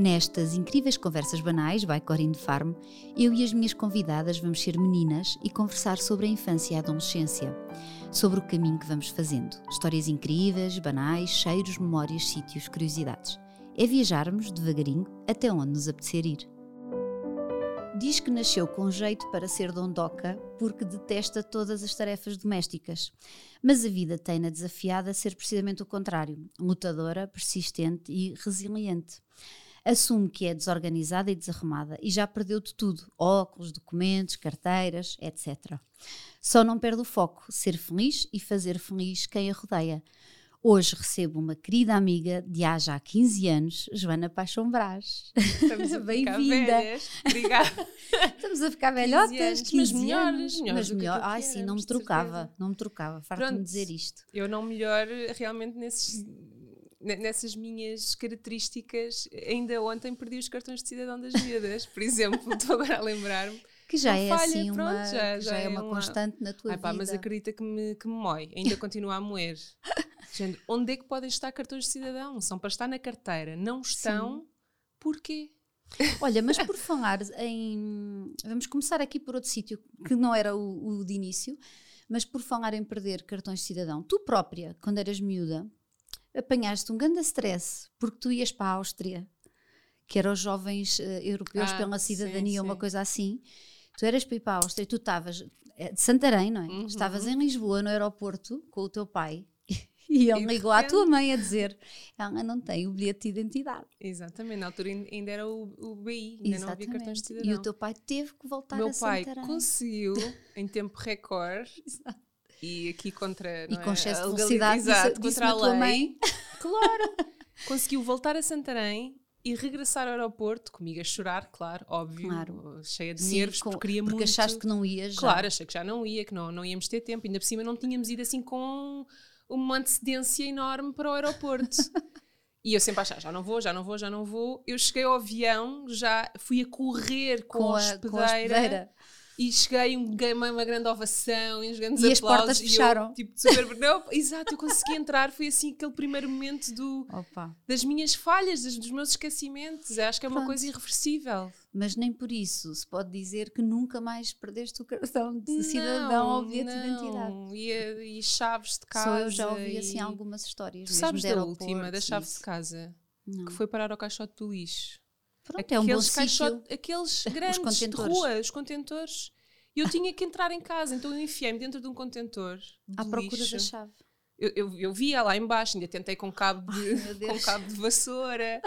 Nestas incríveis conversas banais, by Corinne Farm, eu e as minhas convidadas vamos ser meninas e conversar sobre a infância e a adolescência, sobre o caminho que vamos fazendo. Histórias incríveis, banais, cheiros, memórias, sítios, curiosidades. É viajarmos devagarinho até onde nos apetecer ir. Diz que nasceu com jeito para ser dondoca porque detesta todas as tarefas domésticas. Mas a vida tem-na desafiada a ser precisamente o contrário: lutadora, persistente e resiliente assume que é desorganizada e desarrumada e já perdeu de tudo: óculos, documentos, carteiras, etc. Só não perde o foco: ser feliz e fazer feliz quem a rodeia. Hoje recebo uma querida amiga de há já 15 anos, Joana Paixão Brás. Bem-vinda. Obrigada. Estamos a ficar velhotas, 15, 15 mas melhores. Mas melhor. Ai, sim, não me trocava, não me trocava. Farto-me dizer isto. Eu não melhor realmente nesses nessas minhas características, ainda ontem perdi os cartões de cidadão das miúdas, por exemplo, estou agora a lembrar-me. Que já é falha, assim pronto, uma, já, já, é uma, uma constante na tua Ai, pá, vida. Mas acredita que me, que me mói, ainda continua a moer. Gente, onde é que podem estar cartões de cidadão? São para estar na carteira, não estão, Sim. porquê? Olha, mas por falar em. Vamos começar aqui por outro sítio, que não era o, o de início, mas por falar em perder cartões de cidadão, tu própria, quando eras miúda, apanhaste um grande stress porque tu ias para a Áustria, que eram os jovens uh, europeus ah, pela cidadania, sim, uma coisa assim. Tu eras para ir para a Áustria, tu estavas eh, de Santarém, não é? Uhum. Estavas em Lisboa, no aeroporto, com o teu pai. E ele ligou à tua mãe a dizer: ela não tem o bilhete de identidade. Exatamente, na altura ainda era o, o BI, ainda Exatamente. não havia cartões de cidadão. E o teu pai teve que voltar Meu a Santarém. Meu pai conseguiu, em tempo recorde, e aqui contra e com é? excesso de velocidade Exato, contra a lei. Mãe. Claro! Conseguiu voltar a Santarém e regressar ao aeroporto, comigo a chorar, claro, óbvio, claro. cheia de Sim, nervos, com, porque queria porque muito. achaste que não ias já. Claro, achei que já não ia, que não, não íamos ter tempo. Ainda por cima não tínhamos ido assim com uma antecedência enorme para o aeroporto. E eu sempre achava, já não vou, já não vou, já não vou. Eu cheguei ao avião, já fui a correr com, com a, hospedeira. Com a hospedeira e cheguei um, uma, uma grande ovação e uns grandes e aplausos. as portas fecharam. Eu, tipo, super, não, exato, eu consegui entrar, foi assim aquele primeiro momento do, das minhas falhas, dos, dos meus esquecimentos. Eu acho que é Pronto. uma coisa irreversível. Mas nem por isso se pode dizer que nunca mais perdeste o cartão de cidadão ou bilhete de identidade. E, e chaves de casa. Só eu já ouvi assim algumas histórias. Tu sabes da última, da chave de casa, não. que foi parar ao caixote do lixo. Pronto, aqueles, é um bom caixote, aqueles grandes de rua, os contentores. E eu tinha que entrar em casa, então eu enfiei-me dentro de um contentor. De à procura da chave. Eu, eu, eu via lá embaixo, ainda tentei com cabo de, com cabo de vassoura,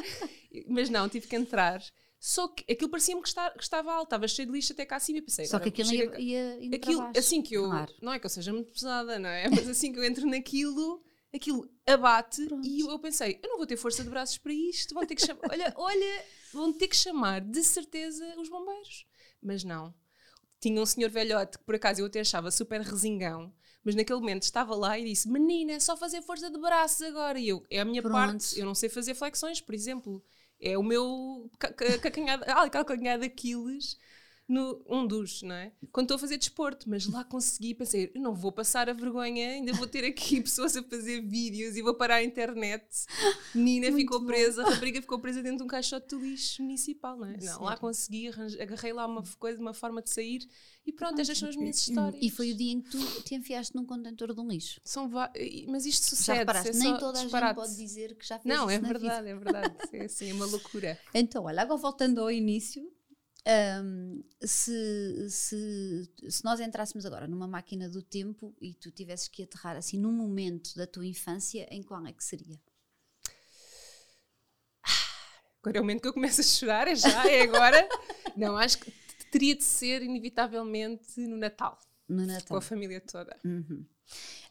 mas não, tive que entrar. Só que aquilo parecia-me que, está, que, estava alto, estava cheio de lixo até cá acima e pensei. Só que aquilo ia, ia aquilo, Assim que eu. Claro. Não é que eu seja muito pesada, não é? Mas assim que eu entro naquilo, aquilo abate Pronto. e eu pensei, eu não vou ter força de braços para isto, vão ter que chamar. olha, olha, vão ter que chamar de certeza os bombeiros. Mas não. Tinha um senhor velhote que por acaso eu até achava super resingão, mas naquele momento estava lá e disse: Menina, é só fazer força de braços agora. E eu, é a minha Pronto. parte, eu não sei fazer flexões, por exemplo. É o meu calcanhar, ah, daqueles no, um dos, não é? Quando estou a fazer desporto, mas lá consegui, pensei, eu não vou passar a vergonha, ainda vou ter aqui pessoas a fazer vídeos e vou parar a internet. Nina Muito ficou bom. presa, a rapariga ficou presa dentro de um caixote de lixo municipal, não é? Não, lá consegui, agarrei lá uma coisa, uma forma de sair e pronto, estas são as minhas histórias. E foi o dia em que tu te enfiaste num contentor de um lixo. São mas isto sucede. Já reparaste, é nem toda a disparate. gente pode dizer que já fez Não, é verdade, é verdade. É assim, é uma loucura. Então, olha, agora voltando ao início, um, se, se, se nós entrássemos agora numa máquina do tempo e tu tivesses que aterrar assim num momento da tua infância, em qual é que seria? Agora é o momento que eu começo a chorar, é já, é agora. Não, acho que teria de ser inevitavelmente no Natal. No Natal. Com a família toda. Uhum.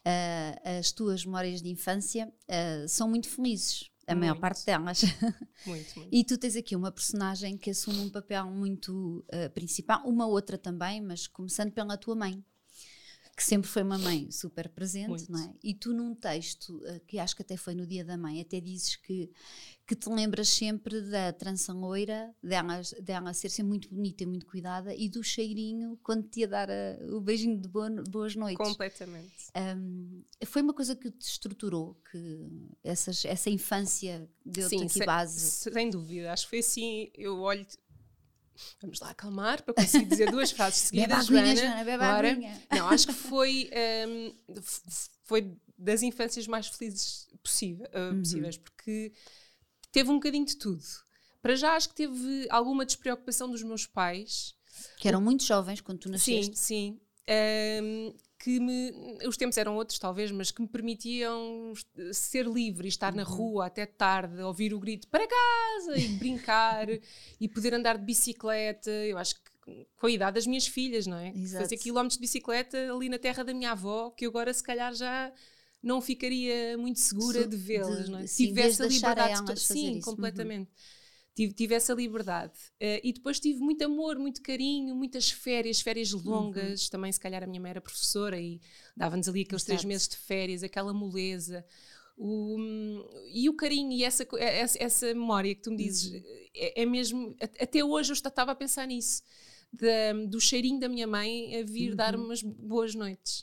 Uh, as tuas memórias de infância uh, são muito felizes a muito. maior parte delas. Muito, muito. e tu tens aqui uma personagem que assume um papel muito uh, principal, uma outra também, mas começando pela tua mãe. Que sempre foi uma mãe super presente, Muito. não é? E tu num texto, uh, que acho que até foi no dia da mãe, até dizes que, que te lembras sempre da trança loira, dela, dela ser sempre muito bonita e muito cuidada, e do cheirinho quando te ia dar uh, o beijinho de boa- boas noites. Completamente. Um, foi uma coisa que te estruturou, que essas, essa infância deu-te aqui sem, base. sem dúvida. Acho que foi assim. Eu olho. Vamos lá acalmar para conseguir dizer duas frases seguidas, aguinha, Joana. Bora. aguinha. Não, acho que foi, f- foi das infâncias mais felizes possível, uh, Uhum. possíveis, porque teve um bocadinho de tudo. Para já acho que teve alguma despreocupação dos meus pais. Que eram muito jovens quando tu nasceste. Sim, sim. Hum, que me, os tempos eram outros, talvez, mas que me permitiam ser livre e estar Uhum. na rua até tarde, ouvir o grito para casa e brincar e poder andar de bicicleta. Eu acho que com a idade das minhas filhas, não é? Exato. Fazer quilómetros de bicicleta ali na terra da minha avó, que eu agora se calhar já não ficaria muito segura de vê-las, de- não é? sim, Tivesse a liberdade. fazer Sim, isso. Uhum. Tive, tive essa liberdade. Eh, e depois tive muito amor, muito carinho, muitas férias, férias Uhum. longas. Também, se calhar, a minha mãe era professora e dava-nos ali aqueles três meses de férias, aquela moleza. O, e o carinho e essa, essa, essa memória que tu me dizes Uhum. é, é mesmo. Até hoje eu estava a pensar nisso. Da- do cheirinho da minha mãe a vir dar Uhum. umas boas noites.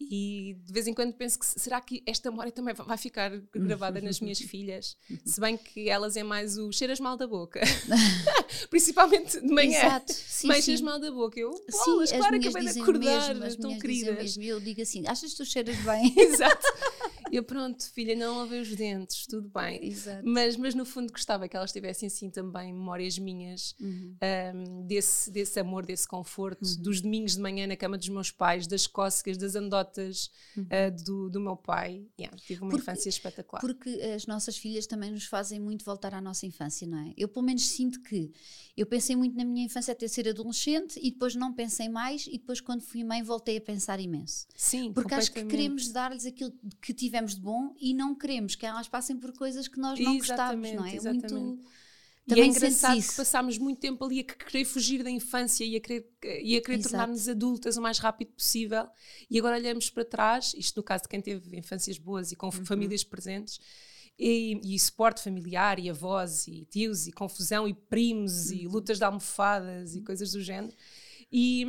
E de vez em quando penso que se- será que esta memória também va- vai ficar gravada nas minhas filhas? Se bem que elas é mais o cheiras mal da boca. Principalmente de manhã. Exato. Sim, sim. cheiras mal da boca. Eu, Sim, claro, acabei de acordar, mesmo, as tão minhas dizem o queridas. mesmo. Eu digo assim, achas que tu cheiras bem? Exato. Eu, pronto, filha, não lavei os dentes, tudo bem. Exato. Mas, mas no fundo gostava que elas tivessem assim também memórias minhas Uhum. um, desse, desse amor, desse conforto, dos domingos de manhã na cama dos meus pais, das cócegas, das andotas uh, do, do meu pai. Yeah, tive uma Uhum. Porque- infância espetacular. Porque as nossas filhas também nos fazem muito voltar à nossa infância, não é? Eu, pelo menos, sinto que eu pensei muito na minha infância até ser adolescente e depois não pensei mais, e depois, quando fui mãe, voltei a pensar imenso. Sim, Porque acho que queremos dar-lhes aquilo que tivemos de bom e não queremos que elas passem por coisas que nós não gostávamos, não é? É Exatamente, muito. E é Também engraçado que passámos muito tempo ali a querer fugir da infância e a querer, e a querer tornar-nos adultas o mais rápido possível. E agora olhamos para trás, isto no caso de quem teve infâncias boas e com Uhum. famílias presentes, e, e suporte familiar, e avós, e tios, e confusão, e primos, Uhum. e lutas de almofadas, e coisas do género. E,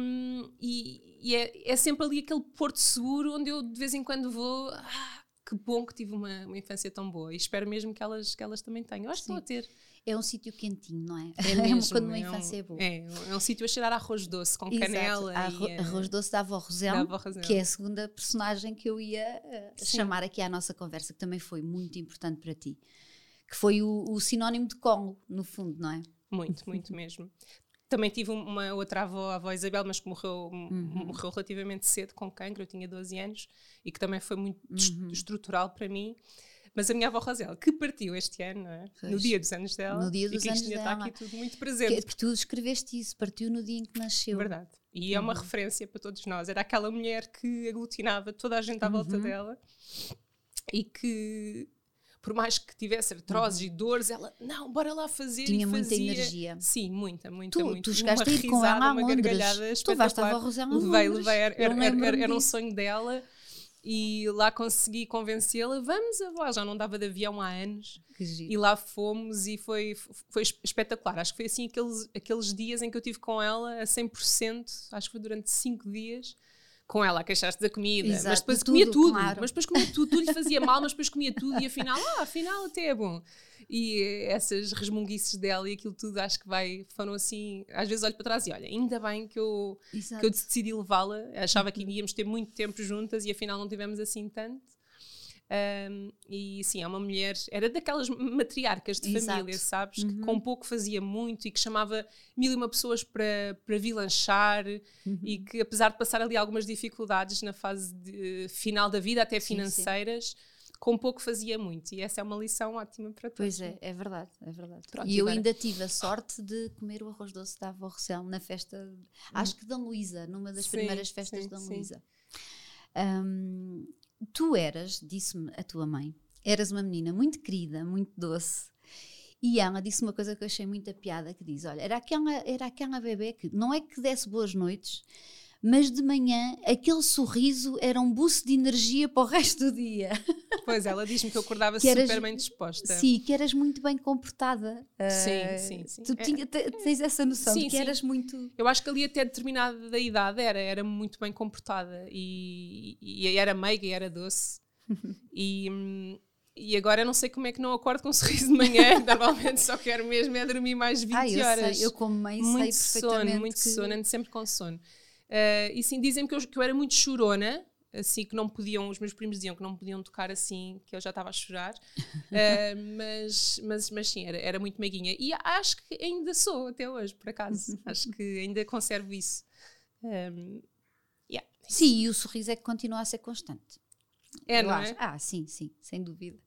e- e é, é sempre ali aquele porto seguro onde eu de vez em quando vou. Ah, que bom que tive uma, uma infância tão boa. E espero mesmo que elas, que elas também tenham. Eu acho que a ter. É um sítio quentinho, não é? É mesmo, quando uma é um- infância é boa. É, é um sítio a cheirar arroz doce, com Exato. canela. Arro- e, eh, arroz doce da avó Rosel, da avó Rosel. que é a segunda personagem que eu ia eh, chamar aqui à nossa conversa, que também foi muito importante para ti. Que foi o, o sinónimo de colo, no fundo, não é? Muito, muito mesmo. Também tive uma outra avó, a avó Isabel, mas que morreu, Uhum. morreu relativamente cedo com cancro, eu tinha 12 anos, e que também foi muito Uhum. est- estrutural para mim. Mas a minha avó Rosel, que partiu este ano, não é? no dia dos anos dela, No dia e dos que isto anos ainda está dela. aqui tudo muito presente. que tu escreveste isso, partiu no dia em que nasceu. Verdade. E é uma Uhum. referência para todos nós. Era aquela mulher que aglutinava toda a gente à volta Uhum. dela e que, por mais que tivesse artroses e dores, ela, não, bora lá fazer. Uhum. Tinha muita fazia. energia. Sim, muita, muita, Tu, muita. tu Uma chegaste a ir com risada, ela a uma Londres. gargalhada Tu vais a Rosela a Levei, levei. Era, era, era, era um sonho dela. E lá consegui convencê-la, vamos avó, já não dava de avião há anos. E lá fomos e foi, foi espetacular. Acho que foi assim aqueles, aqueles dias em que eu tive com ela a 100%, acho que foi durante 5 dias, com ela a queixar-se da comida. Exato, mas depois de comia tudo, tudo. claro. Mas depois comia tudo. Tudo lhe fazia mal, mas depois comia tudo e afinal, ah, afinal até é bom. E essas resmunguices dela e aquilo tudo acho que vai, foram assim. Às vezes olho para trás e olha, ainda bem que eu, Exato. que eu decidi levá-la. Achava que íamos ter muito tempo juntas e afinal não tivemos assim tanto. Um, e sim, é uma mulher, era daquelas matriarcas de Exato. família, sabes? Uhum. Que com pouco fazia muito e que chamava mil e uma pessoas para, para vir lanchar Uhum. e que, apesar de passar ali algumas dificuldades na fase de- final da vida, até Sim, sim. financeiras, com pouco fazia muito. E essa é uma lição ótima para todos. Pois é, é verdade, é verdade. Pronto, e eu agora- ainda tive a sorte de comer o arroz doce da avó Rossel na festa, acho que da Luísa, numa das Sim, primeiras festas sim, da. Luísa. Hum, tu eras, disse-me a tua mãe, eras uma menina muito querida, muito doce. E ela disse uma coisa que eu achei muita piada, que diz, olha, era aquela, era aquela bebê que não é que desse boas noites, mas de manhã aquele sorriso era um boost de energia para o resto do dia. Pois, ela diz-me que eu acordava Que eras- super bem disposta. Sim, que eras muito bem comportada. Sim, Ah, sim, sim. Tu É- tinha- te- tens essa noção Sim, de que sim. eras muito. Eu acho que ali até determinada da idade era, era muito bem comportada e, e era meiga e era doce. e, e agora não sei como é que não acordo com um sorriso de manhã, normalmente só quero mesmo é dormir mais 20 Ah, eu horas. sei, eu como mãe muito sei sono, perfeitamente muito que... sono, ando sempre com sono. Ah, e sim, dizem que eu, que eu era muito chorona, assim que não podiam, os meus primos diziam que não podiam tocar assim, que eu já estava a chorar. Ah, mas, mas, mas sim, era, era muito meiguinha. E acho que ainda sou até hoje, por acaso. acho que ainda conservo isso. Um, yeah. Sim, e o sorriso é que continua a ser constante. É, Eu não acho. é? Ah, sim, sim, sem dúvida.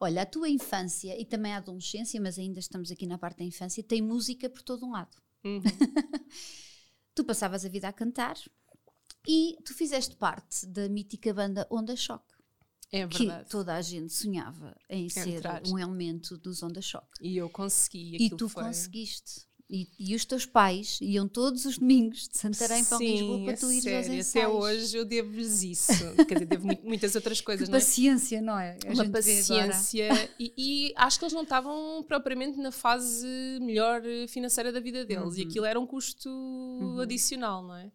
Olha, a tua infância e também a adolescência, mas ainda estamos aqui na parte da infância, tem música por todo um lado. Uhum. Tu passavas a vida a cantar e tu fizeste parte da mítica banda Onda Choque, É que verdade. toda a gente sonhava em ser Entrar. um elemento dos Onda Choque. E eu consegui. E tu foi... conseguiste. E, e os teus pais iam todos os domingos de Santarém para Sim, Lisboa para tu ires aos sério, ensaios. Até hoje eu devo-lhes isso. Quer dizer, devo mu- muitas outras coisas, não é? paciência, não é? A uma paciência e, e acho que eles não estavam propriamente na fase melhor financeira da vida deles e Uhum. aquilo era um custo adicional, não é?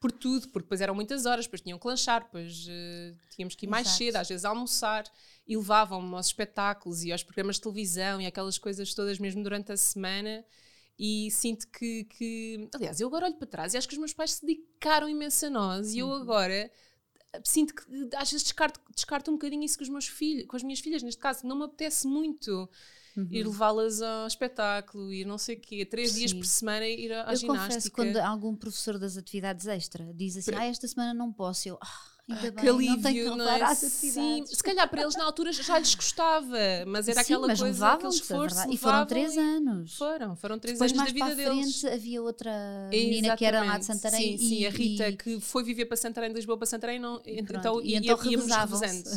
Por tudo, porque depois eram muitas horas, depois tinham que lanchar, depois eh, tínhamos que ir mais Exato. cedo, às vezes almoçar e levavam-me aos espetáculos e aos programas de televisão e aquelas coisas todas mesmo durante a semana e sinto que, que- aliás, eu agora olho para trás e acho que os meus pais se dedicaram imenso a nós e eu agora sinto que às vezes descarto, descarto um bocadinho isso com os meus filhos, com as minhas filhas, neste caso, não me apetece muito ir levá-las ao espetáculo, ir não sei o quê, três dias Sim. por semana ir à, Eu ginástica. confesso, quando algum professor das atividades extra diz assim, ah, esta semana não posso, eu, ah, ainda bem, que alívio, não que é? Sim, se calhar para eles na altura já lhes gostava, mas era Sim, aquela mas coisa, é esforço. verdade. E foram três e- anos. Foram, foram três Depois anos mais da para vida a deles. frente havia outra menina que era lá de Exatamente. Santarém Sim, sim, e, a Rita e- que foi viver para Santarém, de Lisboa para Santarém, não, E pronto, então, e ia- então íamos revezando.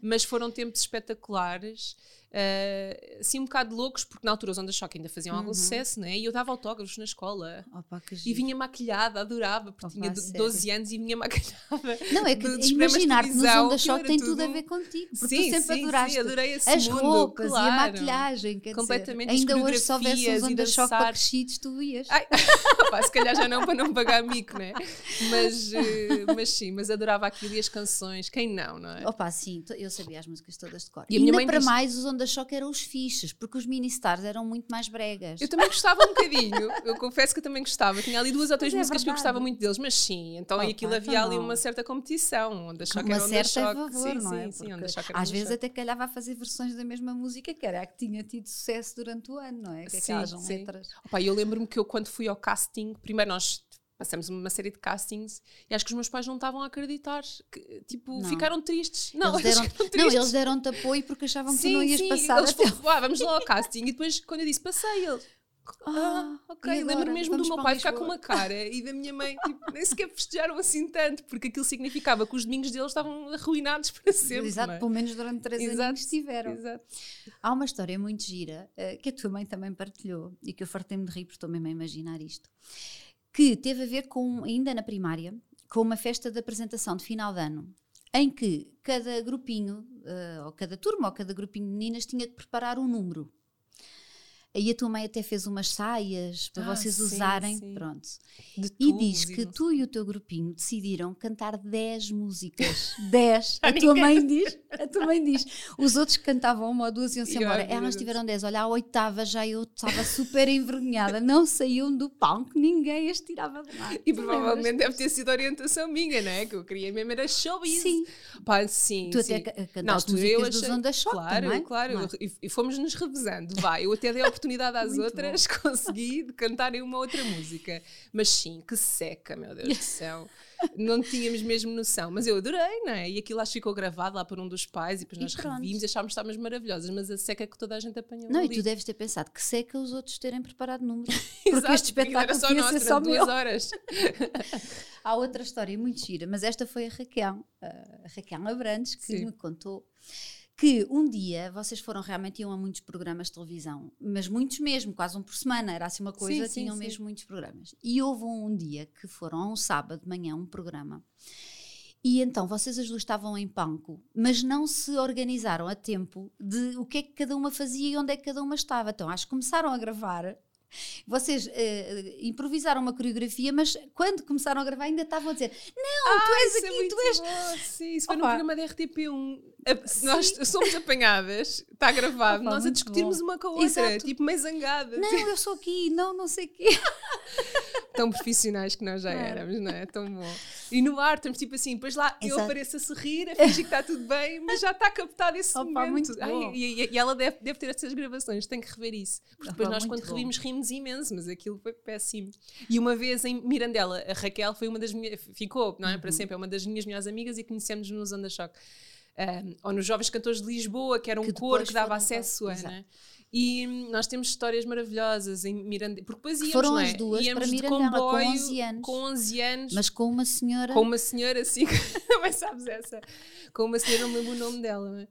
Mas foram tempos espetaculares, eh, assim um bocado loucos, porque na altura os Onda Choque ainda faziam algum sucesso, né? e eu dava autógrafos na escola. Opa, que E vinha maquilhada, adorava, porque Opa, tinha a do- sério? 12 anos e vinha maquilhada. Não, é que de imaginar-te nos Onda Choque tem tudo a ver contigo, porque Sim, tu sempre sim, adoraste sim, adorei esse as mundo, roupas e a claro. maquilhagem, quer Completamente, dizer, ainda hoje se houvesse uns e Onda Choque para crescidos, tu ias. Ai, pá, se calhar já não para não pagar mico, né? Mas, eh, mas sim, mas adorava aquilo e as canções, quem não, não é? Opa, sim, eu sabia as músicas todas de cor. E E ainda mãe para diz- mais, os Onda Choque eram os fixes, porque os mini-stars eram muito mais bregas. Eu também gostava um bocadinho, eu confesso que eu também gostava. Tinha ali duas ou três Mas é músicas que eu gostava muito deles, mas sim, então Opa, aquilo havia então ali uma certa competição, onde a choque uma era onda certa choque. favor, sim, não é? sim, sim, onda choque às onda vezes choque. até calhava a fazer versões da mesma música que era a que tinha tido sucesso durante o ano, não é? Que Sim, aquelas sim. letras. Opa, eu lembro-me que eu quando fui ao casting, primeiro nós passamos uma série de castings e acho que os meus pais não estavam a acreditar, que, tipo, Não. ficaram tristes. Não, eles deram, eles ficaram não, tristes. eles deram-te apoio porque achavam que tu não ias passar eles até "Ah, vamos lá ao casting. E depois, quando eu disse, passei, ele. Ah, Ah, ok. Lembro mesmo do meu pai ficar com uma cara e da minha mãe, tipo, nem sequer festejaram assim tanto, porque aquilo significava que os domingos deles estavam arruinados para sempre. Exato, não é? pelo menos durante três Exato, anos estiveram. Exato. Há uma história muito gira eh, que a tua mãe também partilhou e que eu fartei-me de rir porque estou mesmo a imaginar isto. Que teve a ver com, ainda na primária, com uma festa de apresentação de final de ano em que cada grupinho, eh, ou cada turma, ou cada grupinho de meninas tinha que preparar um número. Aí a tua mãe até fez umas saias para Ah, vocês sim, usarem, sim. pronto. De E diz que não tu e o teu grupinho decidiram cantar 10 músicas. 10. Já A tua mãe diz. A tua mãe diz. Os outros cantavam uma ou duas iam-se E, ai, embora. Elas tiveram 10. Olha, à oitava já eu estava super envergonhada. Não saíam do palco, ninguém as tirava de lá. E Tu provavelmente deve ter sido orientação minha, não é? Que eu queria mesmo era showbiz. Sim. Pá, sim, Tu sim. até ca- cantaste altura eu músicas dos achei- Onda Choque Claro, também, claro. não é? E, e fomos nos revezando. Vai, eu até dei a oportunidade às Muito outras, consegui de cantarem uma outra música. Mas sim, que seca, meu Deus do céu. Não tínhamos mesmo noção. Mas eu adorei, não é? E aquilo acho que ficou gravado lá por um dos pais e depois E nós pronto. revimos e achámos que estávamos maravilhosas. Mas a seca que toda a gente apanhou Não, e ali. tu deves ter pensado que seca os outros terem preparado números. Porque Exato, este porque era espetáculo só podia nosso ser só durante meu. duas horas. Há outra história muito gira, mas esta foi a Raquel, a Raquel Abrantes, que Sim. me contou que um dia vocês foram realmente iam a muitos programas de televisão, mas muitos mesmo, quase um por semana, era assim uma coisa, Sim, sim, tinham sim. mesmo muitos programas. E houve um dia que foram a um sábado de manhã um programa. E então vocês as duas estavam em palco, mas não se organizaram a tempo de o que é que cada uma fazia e onde é que cada uma estava. Então acho que começaram a gravar. Vocês eh, improvisaram uma coreografia, mas quando começaram a gravar ainda estavam a dizer: Não, tu és é aqui, muito tu és. bom, Sim, isso foi no Opa. programa da RTP1. A- Nós somos apanhadas, está gravado, Opa, nós a discutirmos bom. uma com a outra, Exato. tipo meio zangada. Não, eu sou aqui, não, não sei o quê. Tão profissionais que nós já Claro. éramos, não é? Tão bom. E no ar estamos tipo assim, depois lá eu Exato. apareço a sorrir, a fingir que está tudo bem, mas já está captado esse Opa, momento. Ai, e, e- ela deve, deve ter essas gravações, tem que rever isso. Porque depois Opa, nós, quando bom. revimos, rimos imenso, mas aquilo foi péssimo. E uma vez em Mirandela, a Raquel foi uma das minhas, ficou, não é? Uhum. Para sempre, é uma das minhas melhores amigas e conhecemos nos Onda Choque. Um, ou nos Jovens Cantores de Lisboa, que era um Que coro depois que dava acesso a, né? E hum, nós temos histórias maravilhosas em Mirandela, porque depois íamos, Foram não é? as duas íamos para de Mirandela com comboio, 11 anos. com 11 anos, Mas com uma senhora. com uma senhora assim, também sabes essa, com uma senhora, não lembro o nome dela, né?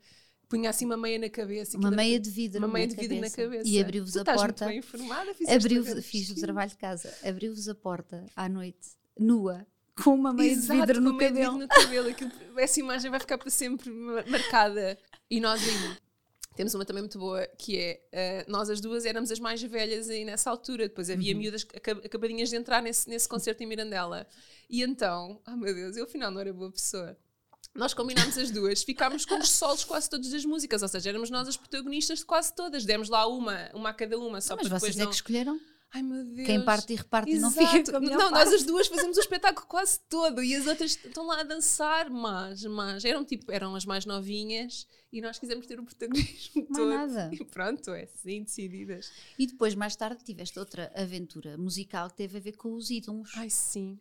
punha assim uma meia na cabeça. uma meia de vidro. uma meia de vidro na cabeça. E abriu-vos a porta. Bem informada, Abriu, fiz o trabalho de casa. Abriu-vos a porta à noite, nua, com uma meia Exato, de vidro no cabelo. vidro no cabelo. Aquilo- essa imagem vai ficar para sempre ma- marcada. E nós ainda. Temos uma também muito boa, que é, eh, nós as duas éramos as mais velhas aí nessa altura, depois havia Uhum. miúdas aca- acabadinhas de entrar nesse, nesse concerto em Mirandela. E então, oh meu Deus, eu afinal não era boa pessoa. Nós combinámos as duas, ficámos com os solos quase todas das músicas, ou seja, éramos nós as protagonistas de quase todas. Demos lá uma, uma a cada uma, só Mas para vocês depois é não... que escolheram. Ai meu Deus. Quem parte e reparte e não Exato. fica Não, parte. nós as duas fazemos o espetáculo quase todo e as outras estão lá a dançar, mas, mas eram tipo, eram as mais novinhas e nós quisemos ter o protagonismo Mais todo. nada. E pronto, é assim, decididas. E depois, mais tarde, tiveste outra aventura musical que teve a ver com os ídolos. Ai sim,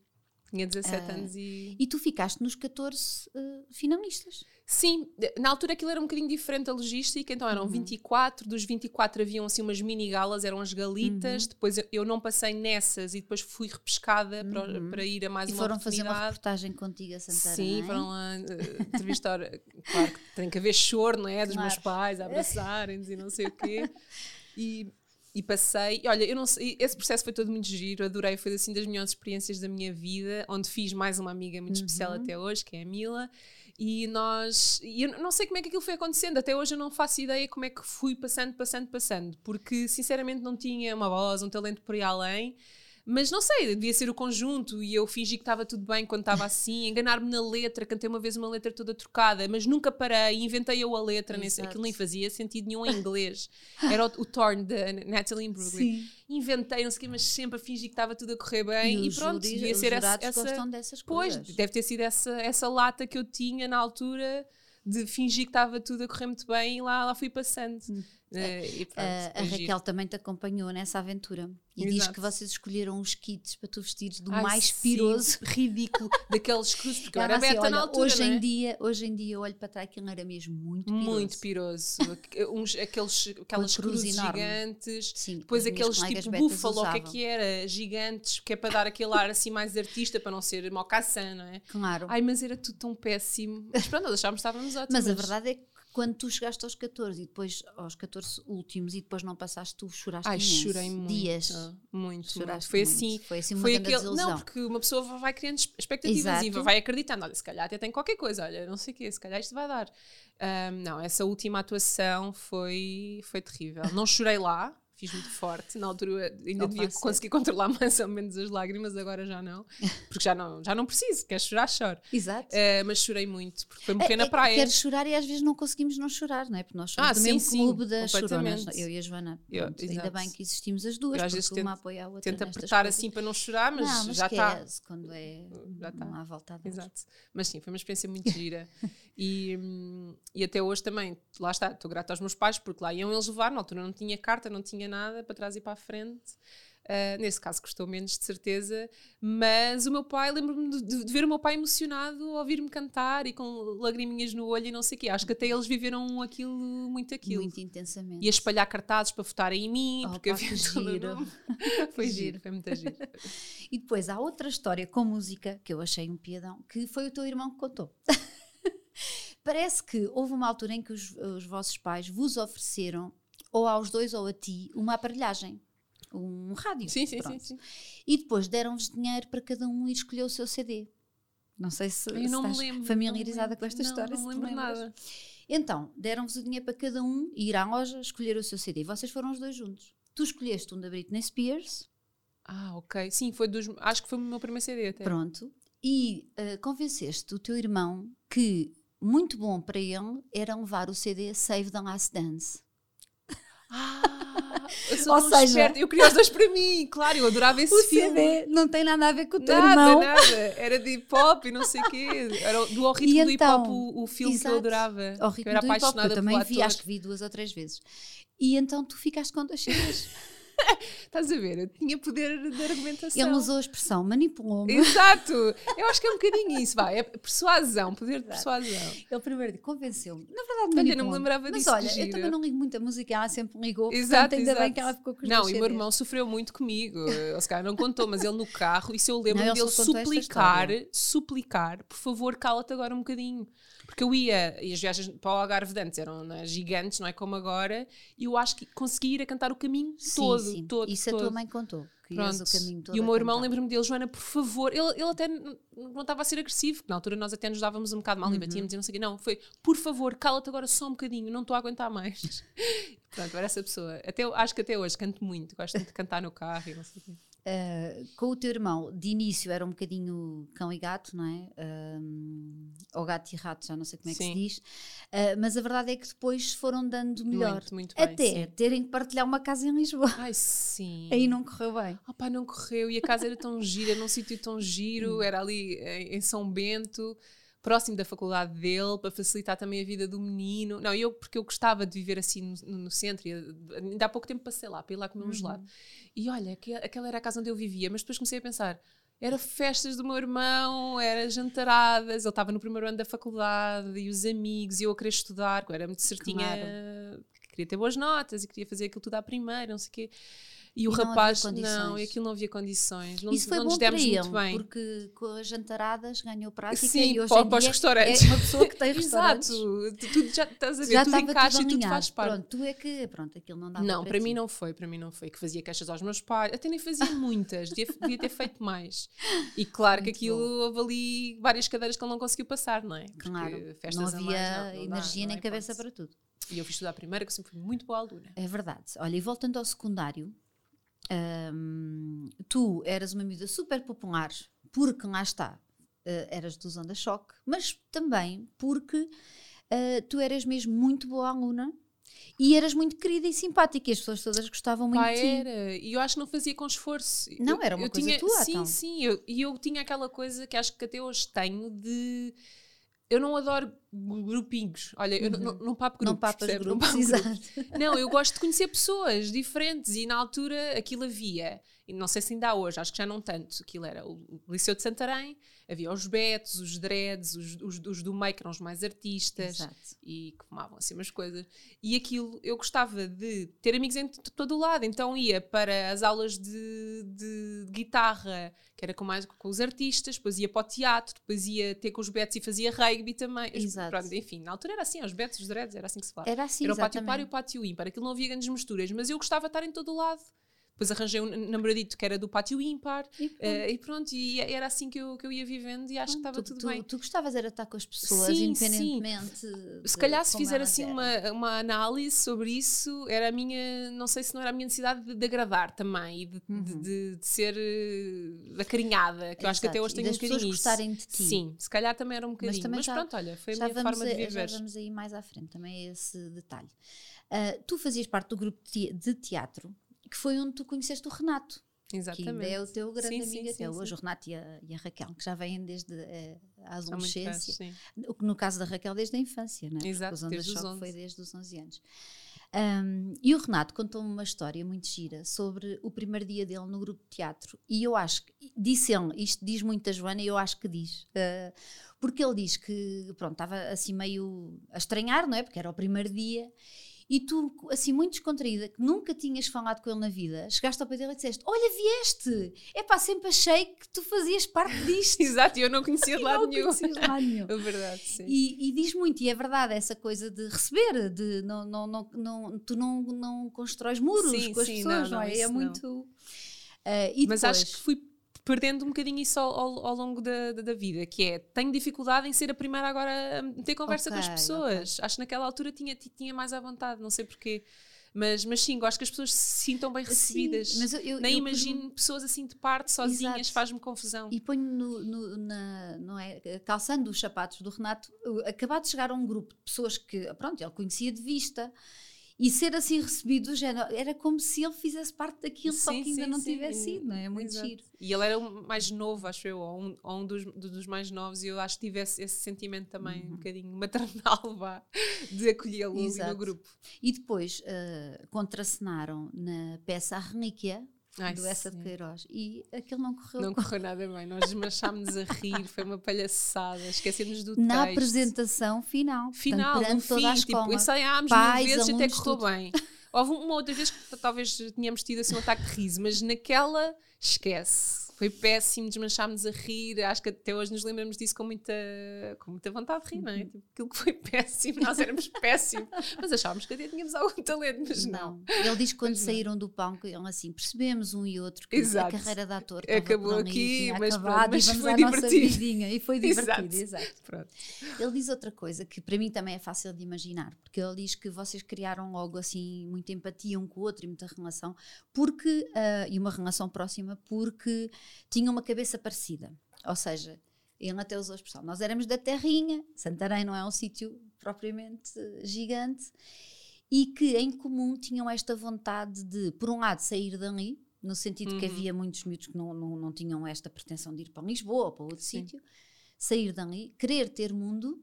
tinha 17 Ah. anos e... E tu ficaste nos 14 eh, finalistas. Sim, na altura aquilo era um bocadinho diferente a logística, então Uhum. eram 24, dos 24 haviam assim umas mini galas, eram as Uhum. galitas, depois eu, eu não passei nessas e depois fui repescada para, Uhum. para ir a mais e uma foram fazer uma reportagem contigo a Santana. Sim, é? foram lá eh, entrevistar. claro que tem que haver choro, não é? Dos meus Claro. pais a abraçarem-nos e não sei o quê. E, e passei. E olha, eu não sei, esse processo foi todo muito giro, adorei, foi assim das melhores experiências da minha vida, onde fiz mais uma amiga muito especial Uhum. até hoje, que é a Mila. E nós. E eu não sei como é que aquilo foi acontecendo, até hoje eu não faço ideia como é que fui passando, passando, passando, porque sinceramente não tinha uma voz, um talento por aí além. Mas não sei, devia ser o conjunto e eu fingi que estava tudo bem quando estava assim, enganar-me na letra, cantei uma vez uma letra toda trocada, mas nunca parei, inventei eu a letra, nesse, aquilo nem fazia sentido nenhum em inglês. Era o, o Torn da Natalie Imbruglia. Inventei, não sei o quê, mas sempre a fingir que estava tudo a correr bem e, os pronto, devia ser essa, essa dessas Pois, coisas. deve ter sido essa, essa lata que eu tinha na altura de fingir que estava tudo a correr muito bem e lá, lá fui passando. Eh, e pronto, A- a giro. Raquel também te acompanhou nessa aventura e diz Exato. que vocês escolheram os kits para tu vestires do Ai, mais piroso. ridículo, daqueles cruzes, porque era assim, olha, na altura, hoje, é? em dia, hoje em dia eu olho para trás aquilo era mesmo muito piroso. Muito piroso. Uns, aqueles, aquelas cruz cruzes enorme. gigantes. Sim, Depois aqueles tipo búfalo, o que é que era? Gigantes, que é para dar aquele ar assim mais artista, para não ser mocassin, não é? Claro. Ai, mas era tudo tão péssimo. Mas pronto, nós achávamos que estávamos ótimos. Mas a verdade é que quando tu chegaste aos 14 e depois aos 14 últimos e depois não passaste, tu choraste Ai, imenso. chorei muito. Dias. Muito, muito. Choraste Foi muito. assim. Foi assim uma Foi aquele. desilusão. Não, porque uma pessoa vai criando expectativas e Exato. vai acreditando. Olha, se calhar até tem qualquer coisa. Olha, não sei o quê, se calhar isto vai dar. Ahm, não, essa última atuação foi, foi terrível. Não chorei lá. Fiz muito forte. Na altura ainda Opa, devia conseguir controlar mais ou menos as lágrimas, agora já não. Porque já não, já não preciso. Quer chorar, choro. Exato. Eh, mas chorei muito, porque foi morrer É- na é praia. Queres chorar e às vezes não conseguimos não chorar, não é? Porque nós somos Ah, do sim, mesmo sim, clube das choronas. completamente. Eu e a Joana. Eu- pronto, ainda bem que existimos as duas, Eu às porque vezes uma apoia a outra. Nestas apertar coisas. assim para não chorar, mas, não, mas já está. quando é Já tá. uma volta a dar. Exato. Mas sim, foi uma experiência muito gira. e, hum, e até hoje também, lá está, estou grata aos meus pais, porque lá iam eles levar, na altura não tinha carta, não tinha nada para trás e para a frente. Ah, nesse caso custou menos, de certeza, mas o meu pai, lembro-me de, de- ver o meu pai emocionado ao ouvir-me cantar e com lagriminhas no olho e não sei o quê. Acho que até eles viveram aquilo, muito aquilo. Muito intensamente. E a espalhar cartazes para votarem em mim, Oh, porque pá, havia giro. Foi giro. foi muito giro. E depois há outra história com música que eu achei um piadão, que foi o teu irmão que contou. parece que houve uma altura em que os, os vossos pais vos ofereceram, ou aos dois ou a ti, uma aparelhagem. Um rádio. Sim, sim, sim, sim. E depois deram-vos dinheiro para cada um ir escolher o seu CD. Não sei se, Eu não estás lembro. familiarizada não com esta lembro. história. Não, não lembro nada. Então, deram-vos o dinheiro para cada um ir à loja escolher o seu CD. Vocês foram os dois juntos. Tu escolheste um da Britney Spears, Ah, ok. Sim, foi dos. Acho que foi o meu primeiro CD até. pronto, e eh, convenceste o teu irmão que muito bom para ele era levar o CD Save the Last Dance. Ah, eu sou Ou seja- esperta. Eu queria os dois para mim, claro, eu adorava esse O filme. CD não tem nada a ver com o teu Nada, irmão. nada. Era de hip hop e não sei o quê. Era do Ao Ritmo E do Hip Hop, então, o, o filme que eu exato, adorava. Ao ritmo eu era do hip hop, eu também vi, ator. acho que vi duas ou três vezes. E então tu ficaste com dois CDs. Estás a ver? Eu tinha poder de argumentação. Ele usou a expressão manipulou-me. Exato! Eu acho que é um bocadinho isso, vai. É persuasão, poder de persuasão. Ele primeiro convenceu-me. Na verdade, Olha, não me lembrava Mas disso, olha, que eu também não ligo muito a música, ela sempre me ligou. Exato, portanto, ainda bem exato. que ela ficou com os Não, e o meu irmão sofreu muito comigo. Ele se calhar não contou, mas ele no carro, isso eu lembro Não, ele dele suplicar, suplicar, por favor, cala-te agora um bocadinho. Porque eu ia, e as viagens para o Algarve de antes eram né, gigantes, não é como agora, e eu acho que consegui ir a cantar o caminho Sim, todo, sim. todo, Isso todo. a tua mãe contou. Pronto. o caminho todo E o meu irmão, lembro-me dele, Joana, por favor. Ele, ele até não estava a ser agressivo, porque na altura nós até nos dávamos um bocado mal e Uhum. batíamos e não sei o quê. Não, foi por favor, cala-te agora só um bocadinho, não estou a aguentar mais. Pronto, era essa pessoa. Até, acho que até hoje canto muito, gosto muito de cantar no carro e não sei o quê. Uh, com o teu irmão, de início era um bocadinho cão e gato, não é? Um, ou gato e rato, já não sei como é que Sim. se diz. Uh, mas a verdade é que depois foram dando melhor. Muito, muito bem. Até sim. terem que partilhar uma casa em Lisboa. Ai, sim. Aí não correu bem. Oh, pá, não correu. E a casa era tão gira, num sítio tão Hum. giro, era ali em, em São Bento, próximo da faculdade dele, para facilitar também a vida do menino. Não, eu, porque eu gostava de viver assim no, no centro, e, eh, ainda há pouco tempo passei lá, para ir lá comer um Uhum. gelado. E olha, que- aquela era a casa onde eu vivia, mas depois comecei a pensar. Era festas do meu irmão, era jantaradas, ele estava no primeiro ano da faculdade e os amigos, e eu a querer estudar, eu era muito certinha, queria ter boas notas e queria fazer aquilo tudo à primeira, não sei o quê. E o E não rapaz, não, condições. e aquilo não havia condições. Não, Isso foi não bom nos demos ele, muito bem. porque com as jantaradas ganhou prática Sim, e hoje para, para os restaurantes. é uma pessoa que tem restaurantes. Exato, tu- tudo já estás a ver, Já tudo encaixa tudo e tudo faz parte. Pronto, tu é que, pronto, aquilo não dava Não, para, para mim não foi, para mim não foi. Que fazia queixas aos meus pais, até nem fazia muitas, devia, devia ter feito mais. E claro que Muito aquilo houve ali várias cadeiras que ele não conseguiu passar, não é? Porque Claro, festas não havia mais, não- não dá, energia não nem há cabeça para tudo. E eu fiz estudar a primeira, que sempre fui muito boa aluna. É verdade. Olha, e voltando ao secundário, hum, tu eras uma miúda super popular, porque lá está, eh, eras dos Onda Choque, mas também porque eh, tu eras mesmo muito boa aluna e eras muito querida e simpática e as pessoas todas gostavam muito Pá, de ti. era. E eu acho que não fazia com esforço. Não, Eu- era uma eu coisa tinha, tua, Sim, então. sim. eu- E eu, tinha aquela coisa que acho que até hoje tenho de. Eu não adoro grupinhos. Olha, eu não, não, não papo grupos. Uhum. Não papas percebe? Não grupos, papo grupos. exato. Não, eu gosto de conhecer pessoas diferentes e na altura aquilo havia, e não sei se ainda há hoje, acho que já não tanto, aquilo era o Liceu de Santarém, havia os betos, os dreads, os, os, os do meio que eram os mais artistas Exato. e que fumavam assim umas coisas. E aquilo, eu gostava de ter amigos em todo o lado, então ia para as aulas de, de guitarra, que era com mais com os artistas, depois ia para o teatro, depois ia ter com os betos e fazia rugby também. Exato. Pronto, enfim, na altura era assim, os betos, os dreads, era assim que se falava. Era assim, Era o pátio par e o exatamente. pátio ímpar. Aquilo não havia grandes misturas, mas eu gostava de estar em todo o lado. Depois arranjei um namoradito que era do pátio ímpar E pronto. eh, e pronto, e era assim que eu, que eu ia vivendo e acho que estava tu, tudo tu- bem. tu gostavas era de estar com as pessoas, Sim, sim. independentemente. Se de calhar se fizer assim uma, uma análise sobre isso, era a minha, não sei se não era a minha necessidade de, de agradar também e de, de- Uhum. de, de ser eh, acarinhada, que eu acho que até hoje tenho um pessoas bocadinho isso. gostarem de ti. Sim, se calhar também era um bocadinho, mas, também já- pronto, olha, foi a minha forma de a- viver. já vamos aí mais à frente, também é esse detalhe. Ah, tu fazias parte do grupo de de teatro, que foi onde tu conheceste o Renato, que Exatamente. é o teu grande Sim, amigo sim, até sim, hoje, o Renato e a, e a Raquel, que já vêm desde eh, a muito adolescência. que no caso da Raquel, desde a infância, não é? Porque Exato, Onda desde os Choque 11. foi desde os 11 anos. Um, e o Renato contou-me uma história muito gira sobre o primeiro dia dele no grupo de teatro. E eu acho que, disse ele, isto diz muito a Joana, e eu acho que diz. uh, porque ele diz que, pronto, estava assim meio a estranhar, não é? Porque era o primeiro dia. E tu, assim, muito descontraída, que nunca tinhas falado com ele na vida, chegaste ao pé dele e disseste: Olha, vieste! É pá, sempre achei que tu fazias parte disto. Exato, e eu não conhecia de lado não nenhum. de lado nenhum. É verdade, sim. E, e diz muito, e é verdade, essa coisa de receber, de não, não, não, não, tu não, não constróis muros Sim, com as sim, pessoas, não, não, não, é? isso É não. muito. E Mas depois, acho que fui perdendo um bocadinho isso ao, ao- ao longo da, da- da vida, que é, tenho dificuldade em ser a primeira agora a ter conversa com as pessoas. Acho que naquela altura tinha, ti- tinha mais à vontade, não sei porquê. Mas, mas sim, gosto que as pessoas se sintam bem recebidas. Sim, mas eu, Nem eu imagino pessoas assim de parte, sozinhas, faz-me confusão. E ponho no, no- na, não é, calçando os sapatos do Renato, acabar de chegar a um grupo de pessoas que, pronto, ele conhecia de vista e ser assim recebido, já era, como se ele fizesse parte daquilo, só Sim, que ainda sim, não tivesse sido, não é? É muito Exato. giro. E ele era o mais novo, acho eu, ou um, ou um dos, do- dos mais novos, e eu acho que tivesse esse sentimento também um bocadinho maternal, vá, de acolhê-lo no Uhum. Grupo. E depois eh, contracenaram na peça A Relíquia, Ai, do Essa de sim. Queiroz, e aquilo não correu Não correu nada bem, nós desmanchámos a rir, foi uma palhaçada, esquecemos do na texto. apresentação final. Final, portanto, no a fim, tipo, ensaiámos mil vezes até correu tudo. bem. Houve uma outra vez que talvez tínhamos tido assim um ataque de riso, mas naquela, esquece. Foi péssimo, desmanchámos a rir. Acho que até hoje nos lembramos disso com muita, com muita vontade de rir, não é? Uhum. Tipo, aquilo que foi péssimo, nós éramos péssimos, mas achávamos que até tínhamos algum talento, mas não. Não. Ele diz que quando não. saíram do palco, ele assim, percebemos um e outro que Exato. a carreira de ator Acabou aqui, mas acabado, pronto, mas foi divertido. E foi Exato. divertido, exato. Pronto. Ele diz outra coisa que para mim também é fácil de imaginar, porque ele diz que vocês criaram logo assim muita empatia um com o outro e muita relação, porque, ah, e uma relação próxima, porque tinham uma cabeça parecida. Ou seja, ele até usou a expressão, nós éramos da terrinha, Santarém não é um sítio propriamente gigante, e que em comum tinham esta vontade de, por um lado, sair dali, no sentido que Uhum. havia muitos miúdos que não, não, não tinham esta pretensão de ir para Lisboa ou para outro Sim. sítio, sair dali, querer ter mundo,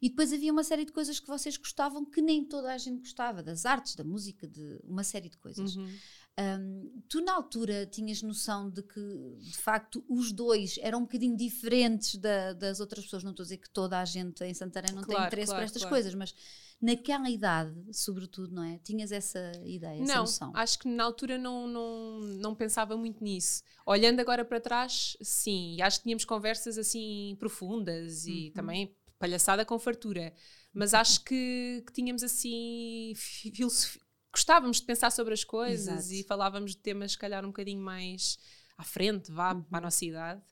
e depois havia uma série de coisas que vocês gostavam que nem toda a gente gostava, das artes, da música, de uma série de coisas. Uhum. Hum, tu na altura tinhas noção de que de facto os dois eram um bocadinho diferentes da- das outras pessoas, não estou a dizer que toda a gente em Santarém não tem Claro, interesse claro, por estas claro. coisas, mas naquela idade, sobretudo, não é? Tinhas essa ideia, essa Não, noção. acho que na altura não, não, não pensava muito nisso. Olhando agora para trás, sim, e acho que tínhamos conversas assim profundas e Uhum. também palhaçada com fartura. Mas acho que, que tínhamos assim fi- filosofi- Gostávamos de pensar sobre as coisas Exato. e falávamos de temas, se calhar, um bocadinho mais à frente, vá, Uhum. para a nossa idade.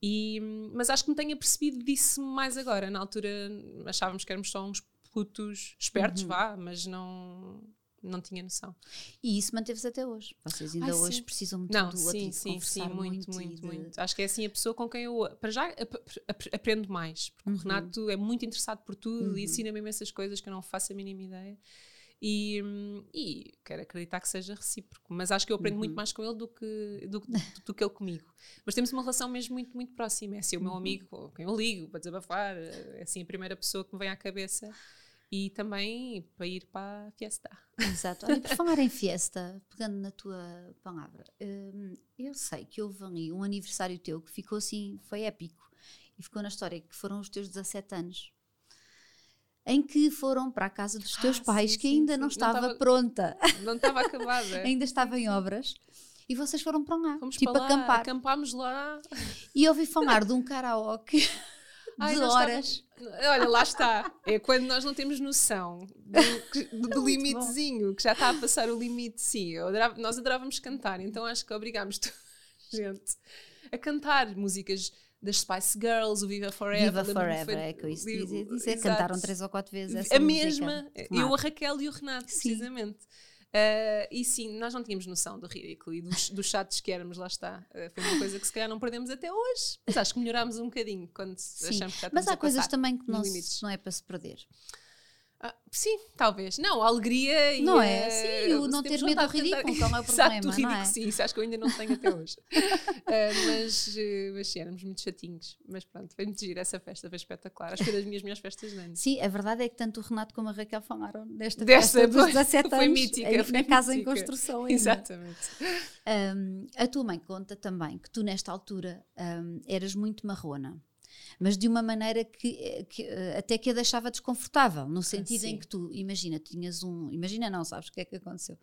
E, mas acho que me tenho apercebido disso mais agora. Na altura achávamos que éramos só uns putos espertos, Uhum. vá, mas não, não tinha noção. E isso manteve-se até hoje. Vocês ainda Ai, hoje sim. precisam muito Não, do outro sim, sim, sim, muito, muito, de- muito. Acho que é assim a pessoa com quem eu, para já, ap- ap- aprendo mais. Porque Uhum. o Renato é muito interessado por tudo Uhum. e ensina-me imensas coisas que eu não faço a mínima ideia. E, e quero acreditar que seja recíproco, mas acho que eu aprendo muito Uhum. mais com ele do que, do, do que ele comigo. Mas temos uma relação mesmo muito, muito próxima. É assim o meu Uhum. amigo com quem eu ligo para desabafar, é assim a primeira pessoa que me vem à cabeça e também para ir para a fiesta. Exato. Olha, por falar em fiesta, pegando na tua palavra, hum, eu sei que houve ali um aniversário teu que ficou assim, foi épico, e ficou na história que foram os teus 17 anos, em que foram para a casa dos teus Ah, pais, sim, que ainda sim. não Não estava estava- pronta, Não estava acabada. ainda estava em obras, e vocês foram para lá, Fomos tipo para lá, acampar. acampámos lá. E ouvi falar de um karaoke de Ai, horas. Olha, lá está. É quando nós não temos noção do, do- limitezinho, que já está a passar o limite, sim. Adorava- nós adorávamos cantar, então acho que obrigámos toda a gente a cantar músicas das Spice Girls, o Viva Forever. Viva Forever, foi- é que eu isso dizer, dizer. exato. Cantaram três ou quatro vezes essa A música. mesma, Claro. eu, a Raquel e o Renato, Sim. precisamente. Ah, e sim, nós não tínhamos noção do ridículo e dos, dos chatos que éramos, lá está. Ah, foi uma coisa que se calhar não perdemos até hoje, mas acho que melhorámos um bocadinho quando Sim, achamos que já Mas há coisas também que não, se, não é para se perder. Ah, sim, talvez. Não, a alegria e Não é? a- Sim, o não ter medo do ridículo, qual é o Exato, problema, do não ridículo, é? sim, isso acho que eu ainda não tenho até hoje. Ah, mas, eh, mas sim, éramos muito chatinhos. Mas pronto, foi muito giro essa festa, foi espetacular. Acho que foi das minhas melhores festas de ano. Sim, a verdade é que tanto o Renato como a Raquel falaram desta Desta, festa dos foi- 17 foi anos mítica, em- foi na casa em construção ainda. Exatamente. Um, a tua mãe conta também que tu nesta altura um, eras muito marrona. Mas de uma maneira que, que até que a deixava desconfortável, no sentido em que tu, imagina, tinhas um, imagina não, sabes o que é que aconteceu?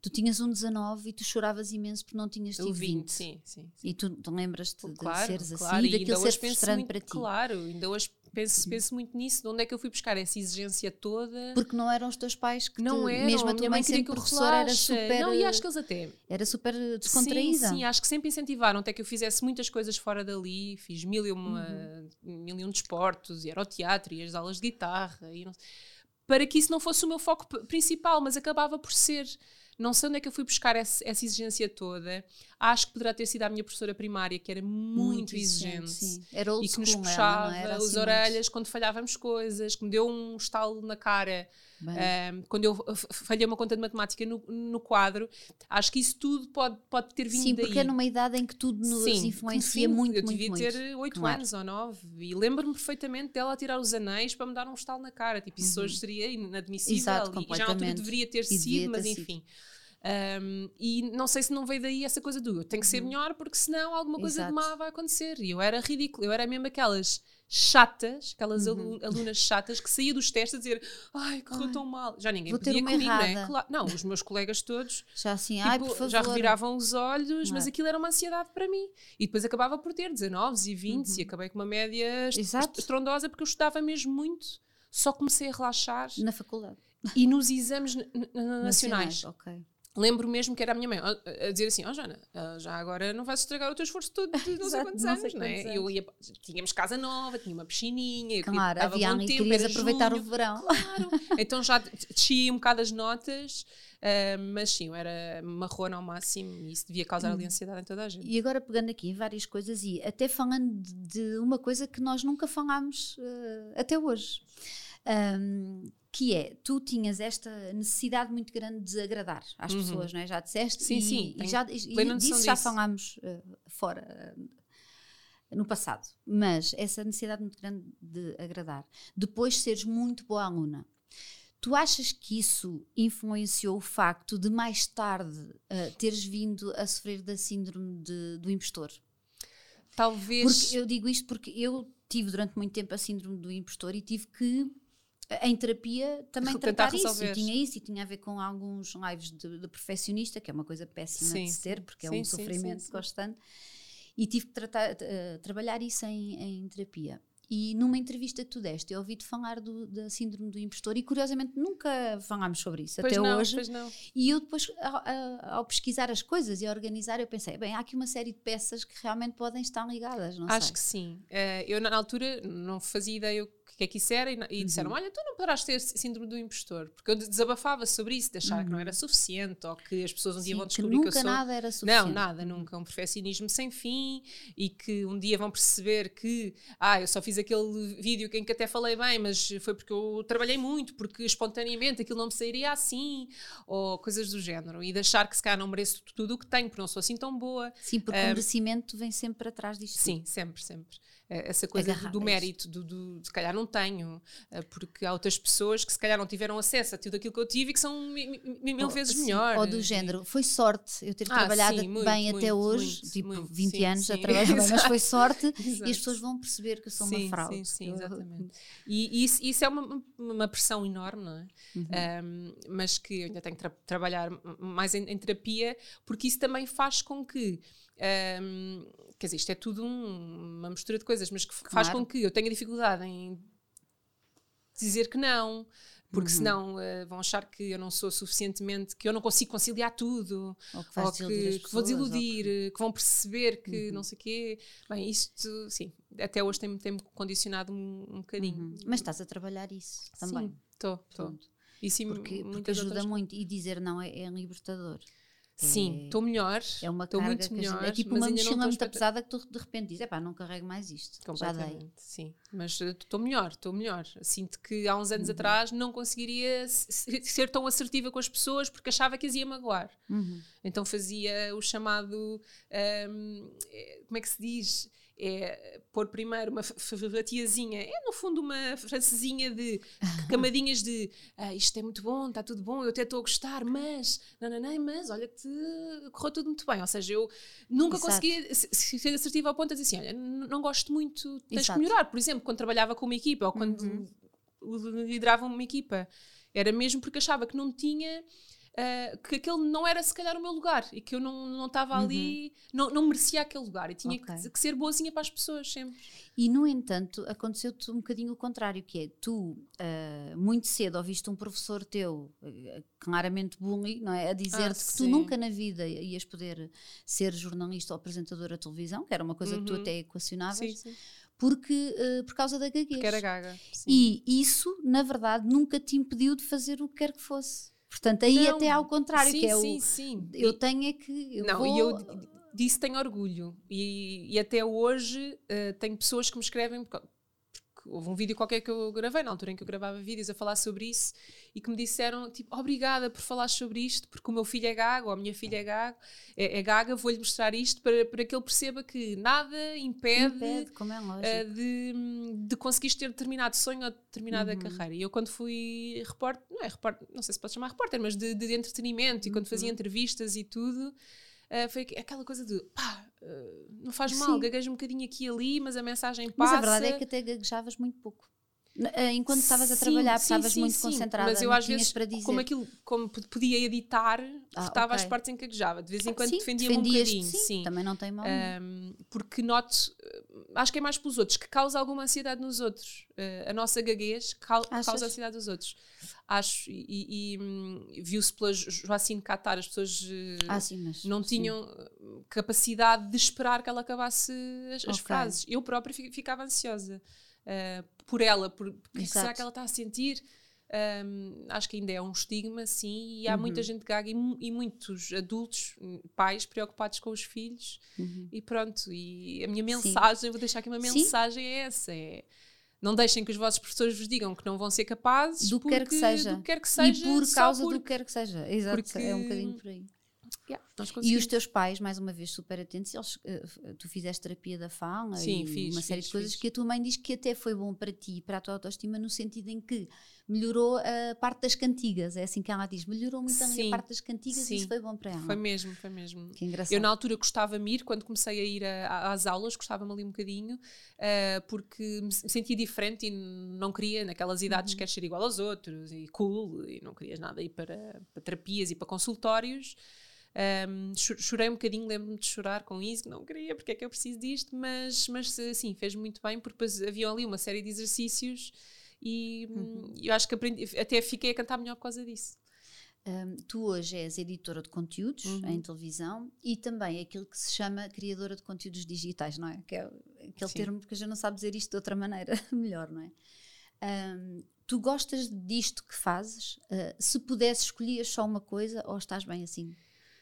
Tu tinhas um 19 e tu choravas imenso porque não tinhas tido 20. 20. Sim, sim, sim. E tu, tu lembras-te claro, de seres claro. assim e daquilo ser frustrante muito, para ti. Claro, ainda hoje penso, penso muito nisso, de onde é que eu fui buscar essa exigência toda. Porque não eram os teus pais que não te, eram, mesmo a tua mãe sempre professora era super não, e acho que eles até era super descontraída sim, sim, acho que sempre incentivaram até que eu fizesse muitas coisas fora dali fiz mil e, uma, uhum. mil e um desportos e era o teatro e as aulas de guitarra e não, para que isso não fosse o meu foco principal mas acabava por ser não sei onde é que eu fui buscar essa, essa, exigência toda. Acho que poderá ter sido a minha professora primária, que era muito, muito exigente. Sim. Era e que nos puxava ela, as assim orelhas muito... quando falhávamos coisas, que me deu um estalo na cara. Um, quando eu falhei uma conta de matemática no, no, quadro, acho que isso tudo pode, pode ter vindo Sim, daí. porque é numa idade em que tudo nos sim, influencia sim, muito, eu devia muito, ter oito claro. anos ou nove e lembro-me perfeitamente dela tirar os anéis para me dar um estalo na cara, tipo, isso uhum. hoje seria inadmissível Exato, e já na altura deveria ter sido, devia mas ter enfim. Sido. Um, e não sei se não veio daí essa coisa do eu tenho que ser uhum. melhor porque senão alguma coisa Exato. de má vai acontecer. E eu era ridículo, eu era mesmo aquelas chatas, aquelas uhum. alunas chatas que saía dos testes a dizer ai, correu ai, tão mal. Já ninguém podia comigo, não é? Claro, não, os meus colegas todos já assim, tipo, ai, por favor. já reviravam os olhos, mas é? aquilo era uma ansiedade para mim. E depois acabava por ter 19 e 20 uhum. e acabei com uma média Exato. estrondosa porque eu estudava mesmo muito. Só comecei a relaxar. Na faculdade. E nos exames nacionais. nacionais ok lembro mesmo que era a minha mãe a, dizer assim: Ó oh, Joana, já agora não vais estragar o teu esforço todo de não sei quantos não anos, não é? Eu ia, tínhamos casa nova, tinha uma piscininha, claro, havia e querias aproveitar junho, o verão. Claro, então já descia um bocado as notas. Uh, mas sim, eu era marrona ao máximo e isso devia causar ali hum. ansiedade em toda a gente. E agora pegando aqui várias coisas e até falando de, de uma coisa que nós nunca falámos uh, até hoje. Um, que é, tu tinhas esta necessidade muito grande de agradar às uhum. pessoas, não é? Já disseste? Sim, e, sim. E, já, e disso já falámos uh, fora, uh, no passado. Mas essa necessidade muito grande de agradar. Depois seres muito boa aluna. Tu achas que isso influenciou o facto de mais tarde uh, teres vindo a sofrer da síndrome de, do impostor? Talvez. Porque eu digo isto porque eu tive durante muito tempo a síndrome do impostor e tive que em terapia também tratar isso. E tinha isso e tinha a ver com alguns lives de, de perfeccionista, que é uma coisa péssima sim, de se ter, porque sim, é um sim, sofrimento constante. E tive que tratar, uh, trabalhar isso em, em terapia. E numa entrevista que tu deste, eu ouvi-te falar do, da síndrome do impostor e curiosamente nunca falámos sobre isso pois até não, hoje. Não. E eu depois, ao, ao, pesquisar as coisas e a organizar, eu pensei, bem, há aqui uma série de peças que realmente podem estar ligadas, não Acho sei. que sim. Uh, eu na altura não fazia ideia que é era, e, e disseram: uhum. Olha, tu não poderás ter síndrome do impostor, porque eu desabafava sobre isso, de achar uhum. que não era uhum. suficiente, ou que as pessoas um dia Sim, vão descobrir que, que, eu sou. nada era suficiente. Não, nada, nunca. Um perfeccionismo sem fim, e que um dia vão perceber que, ah, eu só fiz aquele vídeo em que até falei bem, mas foi porque eu trabalhei muito, porque espontaneamente aquilo não me sairia assim, ou coisas do género, e de achar que se calhar não mereço tudo o que tenho, porque não sou assim tão boa. Sim, porque um, o merecimento vem sempre para trás disto. Sim, sempre, sempre. Eh, essa coisa do, do mérito, do, do, se calhar não tenho, eh, porque há outras pessoas que se calhar não tiveram acesso a tudo aquilo que eu tive e que são mil ou, vezes melhores. Ou do género, foi sorte eu ter ah, trabalhado sim, muito, bem muito, até hoje, muito, tipo 20 sim, anos sim. a trabalhar bem, mas foi sorte e as pessoas vão perceber que eu sou uma fraude. Sim, sim, exatamente. E isso, isso é uma, uma pressão enorme, não é? Uhum. Um, mas que eu ainda tenho que tra trabalhar mais em, em terapia, porque isso também faz com que um, quer dizer, isto é tudo um, uma mistura de coisas, mas que claro. faz com que eu tenha dificuldade em dizer que não, porque uhum. senão uh, vão achar que eu não sou suficientemente, que eu não consigo conciliar tudo, ou que, ou que, que vou desiludir, que... que... vão perceber que uhum. não sei o quê. Bem, isto, sim, até hoje tem-me tem condicionado um, um bocadinho. Uhum. Mas estás a trabalhar isso também. Estou, estou. E sim, porque, porque ajuda outras... muito e dizer não é, é libertador. Sim, estou é, melhor. É uma estou muito melhor. É tipo uma mochila muito pesada que tu de repente dizes, pá, não carrego mais isto. Já dei. Sim, mas estou melhor, estou melhor. Sinto que há uns anos uhum. atrás não conseguiria ser tão assertiva com as pessoas porque achava que as ia magoar. Uhum. Então fazia o chamado, um, eh, como é que se diz? É pôr primeiro uma fatiazinha, é no fundo uma francesinha de camadinhas de ah, isto é muito bom, está tudo bom, eu até estou a gostar, mas, não, não, não, mas olha que te correu tudo muito bem. Ou seja, eu nunca Exato. conseguia ser assertiva ao ponto de dizer assim: olha, não gosto muito, tens Exato. que melhorar. Por exemplo, quando trabalhava com uma equipa ou quando liderava uma equipa, era mesmo porque achava que não tinha. Ah, que aquele não era se calhar o meu lugar e que eu não não estava ali, não, não merecia aquele lugar e tinha Ok. que, que ser boazinha para as pessoas sempre. E, no entanto, aconteceu-te um bocadinho o contrário, que é, tu, ah, muito cedo, ouviste um professor teu, ah, claramente bullying, não é? A dizer-te que tu nunca na vida ias poder ser jornalista ou apresentadora de televisão, que era uma coisa que tu Uhum. até equacionavas, Sim, sim. porque, ah, por causa da gaguez. Que era gaga. Sim. E isso, na verdade, nunca te impediu de fazer o que quer que fosse. Portanto, aí Não. até ao contrário, sim, que é sim, o... sim. Eu E- tenho é que... Eu não, vou... e eu disso tenho orgulho. E, e até hoje eh, tenho pessoas que me escrevem. Houve um vídeo qualquer que eu gravei, na altura em que eu gravava vídeos a falar sobre isso, e que me disseram, tipo, obrigada por falar sobre isto, porque o meu filho é gago, ou a minha filha é, gago, é, é gaga, vou-lhe mostrar isto para, para que ele perceba que nada impede, Impede, é eh, de, de conseguires ter determinado sonho ou determinada Uhum. carreira. E eu quando fui repórter, não é repórter, não sei se pode chamar repórter, mas de, de entretenimento e quando Uhum. fazia entrevistas e tudo, eh, foi aqu- aquela coisa de pá, eh, não faz mal, gaguejo um bocadinho aqui e ali, mas a mensagem Mas passa. a verdade é que até gaguejavas muito pouco. Eh, Enquanto estavas a Sim, trabalhar, sim, estavas sim, muito sim. concentrada Mas eu às vezes, para dizer. como aquilo, como podia editar, Ah, estava às ok. partes em que gaguejava. De vez em quando Sim, defendia-me um bocadinho. sim, sim. Também não tem mal. Um, porque noto, uh, acho que é mais pelos outros, que causa alguma ansiedade nos outros. Uh, a nossa gaguez Achas? causa ansiedade dos outros. Acho, e, e- hum, viu-se pela Jo- Joacine Catar, as pessoas uh, ah, sim, mas. não sim. tinham uh, capacidade de esperar que ela acabasse as, as frases. Eu própria fi- ficava ansiosa uh, por ela, por o que será que ela está a sentir. Um, acho que ainda é um estigma, sim, e há Uhum. muita gente gaga e, e muitos adultos, hum, pais preocupados com os filhos, Uhum. e pronto, e a minha Sim. mensagem, vou deixar aqui uma Sim. mensagem é essa, é não deixem que os vossos professores vos digam que não vão ser capazes Do que quer que seja. do que quer que seja, e por causa porque- do que quer que seja. Exato, é um bocadinho por aí. Yeah, E os teus pais, mais uma vez, super atentos, eles, eh, f- tu fizeste terapia da fala Sim, e fiz, uma série fiz, de coisas fiz. que a tua mãe diz que até foi bom para ti para a tua autoestima no sentido em que melhorou a parte das cantigas. É assim que ela diz, melhorou muito ali a Sim, parte das cantigas e isso sim. foi bom para ela. Foi mesmo, foi mesmo. Que engraçado. Eu na altura gostava-me ir, quando comecei a ir a- às aulas, gostava-me ali um bocadinho, ah, porque me se- sentia diferente e não queria, naquelas idades, Uhum. queres ser igual aos outros e cool, e não querias nada ir para, para terapias e para consultórios. Cho- chorei um bocadinho, lembro-me de chorar com isso, não queria, porque é que eu preciso disto, mas, mas sim, fez muito bem, porque depois havia ali uma série de exercícios e Uhum. hum, eu acho que aprendi, até fiquei a cantar melhor por causa disso. Hum, tu hoje és editora de conteúdos Uhum. em televisão e também aquilo que se chama criadora de conteúdos digitais, não é? Que é aquele Sim. termo porque a gente não sabe dizer isto de outra maneira melhor, não é? Hum, tu gostas disto que fazes? Uh, se pudesses, escolhias só uma coisa ou estás bem assim?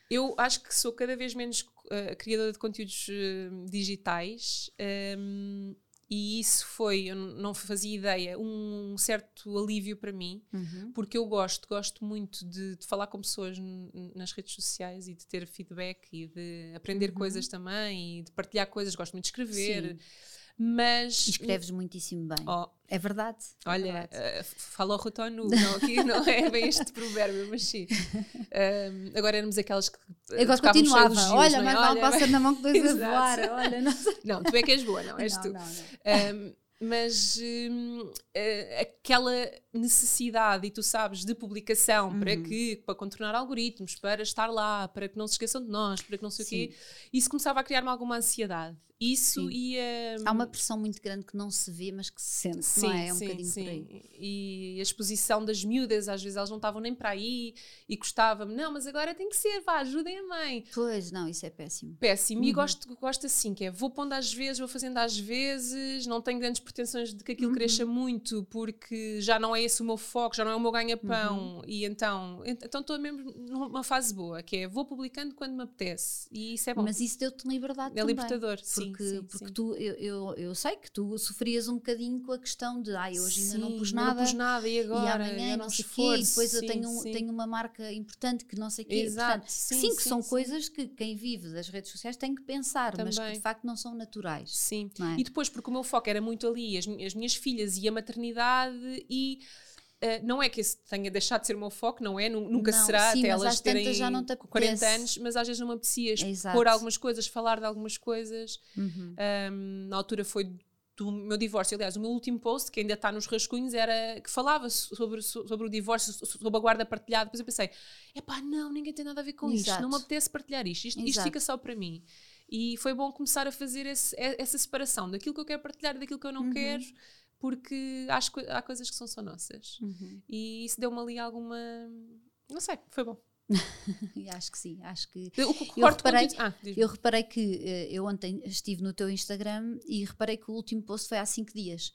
Eu acho que sou cada vez menos uh, criadora de conteúdos uh, digitais um, e isso foi, eu não fazia ideia, um certo alívio para mim, porque eu gosto, gosto muito de, de falar com pessoas nas redes sociais e de ter feedback e de aprender coisas também e de partilhar coisas, gosto muito de escrever, mas... Escreves muitíssimo bem. Oh, É verdade. é Olha, verdade. eh, fala ao roto nu, não, aqui não é bem este provérbio, mas sim. Um, agora éramos aquelas que. Agora tocávamos só continuava. elogios, Olha, é? mas Olha, pássaro na mão que dois a voar. Olha, não. Não, tu é que és boa, não, és não, tu. não, não. Um, mas hum, eh, aquela necessidade, e tu sabes, de publicação para Uhum. que, para contornar algoritmos, para estar lá, para que não se esqueçam de nós, para que não sei o quê, Sim. isso começava a criar-me alguma ansiedade. Isso Sim. ia. Há uma pressão muito grande que não se vê, mas que se sente, não é? É um bocadinho por aí. E a exposição das miúdas, às vezes elas não estavam nem para aí e gostava-me, não, mas agora tem que ser, vá, ajudem a mãe. Pois, não, isso é péssimo. Péssimo. E Uhum. gosto, gosto assim, que é vou pondo às vezes, vou fazendo às vezes, não tenho grandes pretensões de que aquilo Uhum. cresça muito, porque já não é esse o meu foco, já não é o meu Uhum. ganha-pão. E então ent- então estou mesmo numa fase boa, que é vou publicando quando me apetece. E isso é bom. Mas isso deu-te liberdade é também. libertador, sim. Porque, sim, porque sim. tu, eu, eu, eu sei que tu sofrias um bocadinho com a questão de ai, hoje ainda não pus nada. Não pus nada e agora? e amanhã não sei o quê, e esforço, depois eu tenho, um- tenho uma marca importante que não sei o quê. Exato, Portanto, que sim, sim, que são coisas que quem vive das redes sociais tem que pensar, mas que Também. de facto não são naturais. Sim. É? E depois, porque o meu foco era muito ali, as, as minhas filhas e a maternidade, e eh, não é que esse tenha deixado de ser o meu foco, não é? Nu- Nunca Não, será sim, até elas terem já não te 40 apetece. anos, mas às vezes não me apetecia expor algumas coisas, falar de algumas coisas. Uhum. Ahm, na altura foi do meu divórcio. Aliás, o meu último post, que ainda está nos rascunhos, era que falava sobre, sobre o divórcio, sobre a guarda partilhada. Depois eu pensei: epá, não, ninguém tem nada a ver com isto, Exato. não me apetece partilhar isto, isto, isto fica só para mim. E foi bom começar a fazer esse- essa separação daquilo que eu quero partilhar e daquilo que eu não Uhum. quero, porque acho que há coisas que são só nossas. Uhum. E isso deu-me ali alguma. Não sei, foi bom. Acho que sim, acho que Eu, eu, Eu reparei- Ah. Eu reparei que eh, eu ontem estive no teu Instagram e reparei que o último post foi há 5 dias.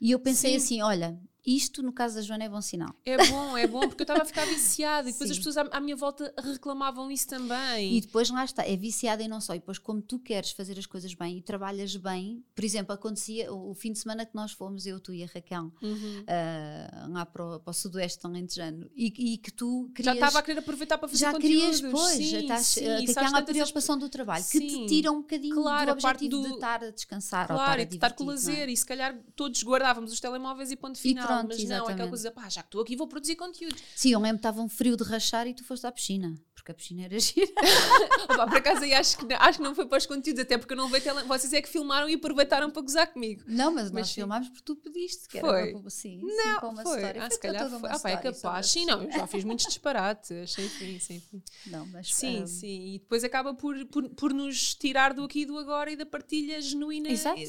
E eu pensei Sim. assim: olha, isto no caso da Joana é bom sinal. É bom, é bom, porque eu estava a ficar viciada e depois as Sim. pessoas à, à minha volta reclamavam isso também. E depois lá está, é viciada e não só. E depois, como tu queres fazer as coisas bem e trabalhas bem, por exemplo, acontecia o, o fim de semana que nós fomos, eu, tu e a Raquel, Uhum. ah, lá para o, para o sudoeste de Alentejano, e, e que tu Já querias. estava a querer aproveitar para fazer já conteúdos. querias, pois, sim, estás, sim, eh, aquela as- preocupação do trabalho que te Sim. tira um bocadinho Claro, a do parte objetivo do- de estar a descansar ou Claro, e estar de a estar com não é? lazer, e se calhar todos guardávamos os telemóveis e ponto final. Pronto, mas não, é aquela exatamente. coisa, pá, já que estou aqui vou produzir conteúdos. Sim, eu que estava um frio de rachar e tu foste à piscina, porque a piscina era gira. Opa, por acaso aí acho que, não- acho que não foi para os conteúdos, até porque eu não tele... Vocês é que filmaram e aproveitaram para gozar comigo. Não, mas, Mas nós sim. filmámos porque tu pediste. Que Foi? Era para, sim, Não, uma foi. história. Ah, Foi se calhar foi. Ah, pá, é capaz. Sim, não, eu já fiz muitos disparates. Sim, sim, sim. Não, mas Sim, ah, sim. E depois acaba por, por, por nos tirar do aqui e do agora e da partilha genuína. Exato.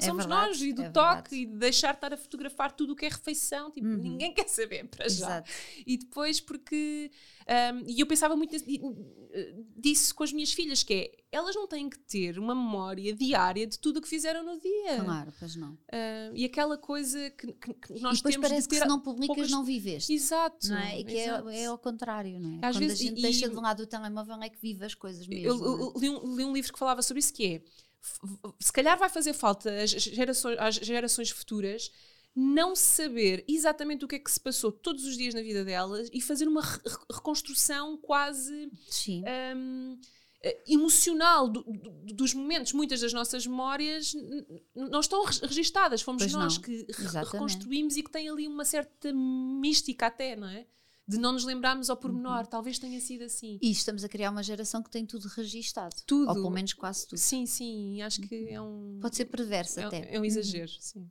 É Somos verdade, nós e do é toque verdade. e de deixar de estar a fotografar tudo o que é refeição. Tipo, Uhum. ninguém quer saber para já. Exato. E depois porque. ahm, e eu pensava muito disso com as minhas filhas, que é elas não têm que ter uma memória diária de tudo o que fizeram no dia. Claro, pois não. Ah, e aquela coisa que, que- que nós e depois temos parece de ter. que se não publicas poucas- não viveste. Exato. Não é? E que é, exato. é ao contrário, não é? Às Quando vezes- a gente e- deixa de um lado do telemóvel é que vive as coisas mesmo. Eu, é? eu li, um, li um livro que falava sobre isso que é se calhar vai fazer falta às gerações, às gerações futuras não saber exatamente o que é que se passou todos os dias na vida delas e fazer uma re- re- reconstrução quase hum, eh, emocional do- do- dos momentos. Muitas das nossas memórias não estão re- registadas. Fomos Pois nós não. que re- Exatamente. reconstruímos e que tem ali uma certa mística até, não é? De não nos lembrarmos ao pormenor. Uhum. Talvez tenha sido assim. E estamos a criar uma geração que tem tudo registado. Tudo. Ou pelo menos quase tudo. Sim, sim, acho que é um. Pode ser perverso é, até. é um exagero, sim.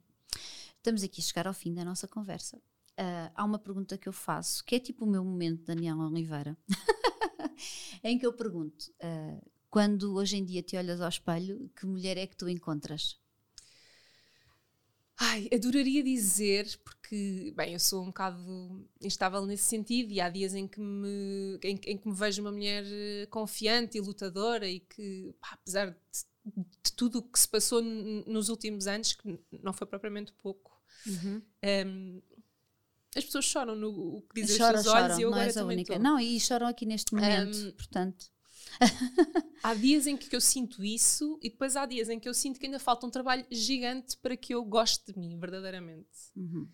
Estamos aqui a chegar ao fim da nossa conversa. Ah, há uma pergunta que eu faço, que é tipo o meu momento, Daniela Oliveira, em que eu pergunto: ah, quando hoje em dia te olhas ao espelho, que mulher é que tu encontras? Ai, adoraria dizer, porque, bem, eu sou um bocado instável nesse sentido e há dias em que me, em, em que me vejo uma mulher eh, confiante e lutadora e que, pá, apesar de, de tudo o que se passou nos últimos anos, que não foi propriamente pouco, ehm, as pessoas choram no o que dizem Choram, os seus olhos choram, e eu não agora és a também única. Não, e choram aqui neste momento, Ahm, portanto. Há dias em que eu sinto isso e depois há dias em que eu sinto que ainda falta um trabalho gigante para que eu goste de mim, verdadeiramente. uhum.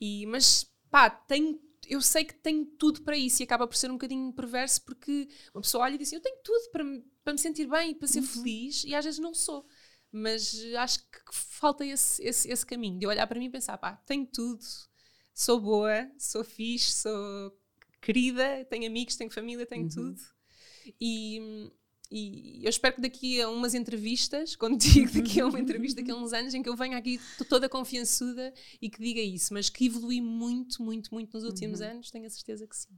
E, mas pá, tenho, eu sei que tenho tudo para isso e acaba por ser um bocadinho perverso porque uma pessoa olha e diz assim, eu tenho tudo para me, para me sentir bem e para ser feliz e às vezes não sou. Mas acho que falta esse, esse, esse caminho de eu olhar para mim e pensar, pá, tenho tudo, sou boa, sou fixe, sou querida, tenho amigos, tenho família, tenho tudo. E, e eu espero que daqui a umas entrevistas, contigo, daqui a uma entrevista, daqui a uns anos, em que eu venha aqui toda confiançuda e que diga isso, mas que evolui muito, muito, muito nos últimos anos, tenho a certeza que sim.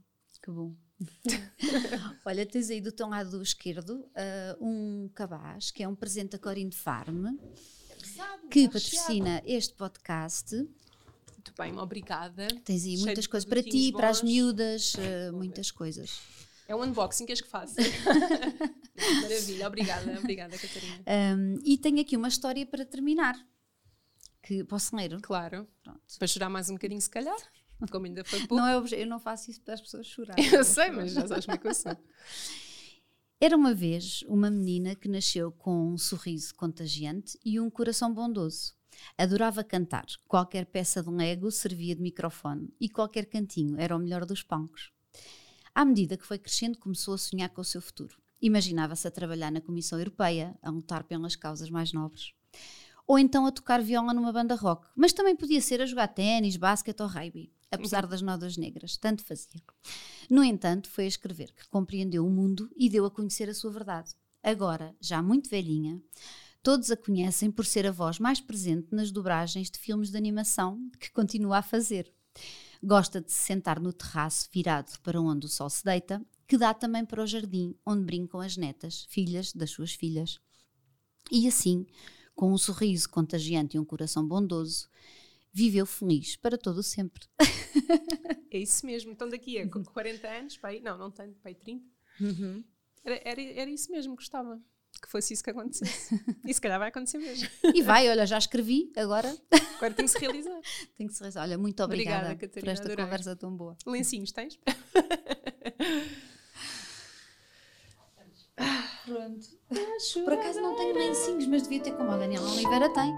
Que bom. Olha, tens aí do teu lado esquerdo ah, um cabaz, que é um presente da Corinne Farm, que patrocina este podcast. Muito bem, obrigada. Tens aí Cheio muitas coisas para ti, produtinhos para as bons. miúdas, ah, muitas coisas. É um unboxing, queres que faça? Maravilha, obrigada, obrigada, Catarina. Um, e tenho aqui uma história para terminar. Que posso ler? Claro, Pronto. para chorar mais um bocadinho, se calhar, como ainda foi pouco. Não é obje- eu não faço isso para as pessoas chorarem. Eu sei, mas já sabes como é que eu sou. Era uma vez uma menina que nasceu com um sorriso contagiante e um coração bondoso. Adorava cantar. Qualquer peça de Lego servia de microfone e qualquer cantinho era o melhor dos palcos. À medida que foi crescendo, começou a sonhar com o seu futuro. Imaginava-se a trabalhar na Comissão Europeia, a lutar pelas causas mais nobres. Ou então a tocar viola numa banda rock. Mas também podia ser a jogar ténis, basquete ou rugby apesar das nodas negras, tanto fazia. No entanto, foi a escrever que compreendeu o mundo e deu a conhecer a sua verdade. Agora, já muito velhinha, todos a conhecem por ser a voz mais presente nas dobragens de filmes de animação que continua a fazer. Gosta de se sentar no terraço virado para onde o sol se deita, que dá também para o jardim onde brincam as netas, filhas das suas filhas. E assim, com um sorriso contagiante e um coração bondoso, viveu feliz para todo o sempre. é isso mesmo. Então daqui a 40 anos, pai, não, não tenho, pai, 30. Uhum. Era, era, era isso mesmo, gostava que fosse isso que acontecesse. e se calhar vai acontecer mesmo. E vai, olha, já escrevi, agora. Agora tem que se realizar. tem que se realizar. Olha, muito obrigada, obrigada Catarina, por esta adorei. conversa tão boa. Lencinhos tens? Pronto. Por acaso não tenho lencinhos, mas devia ter como a Daniela Oliveira tem.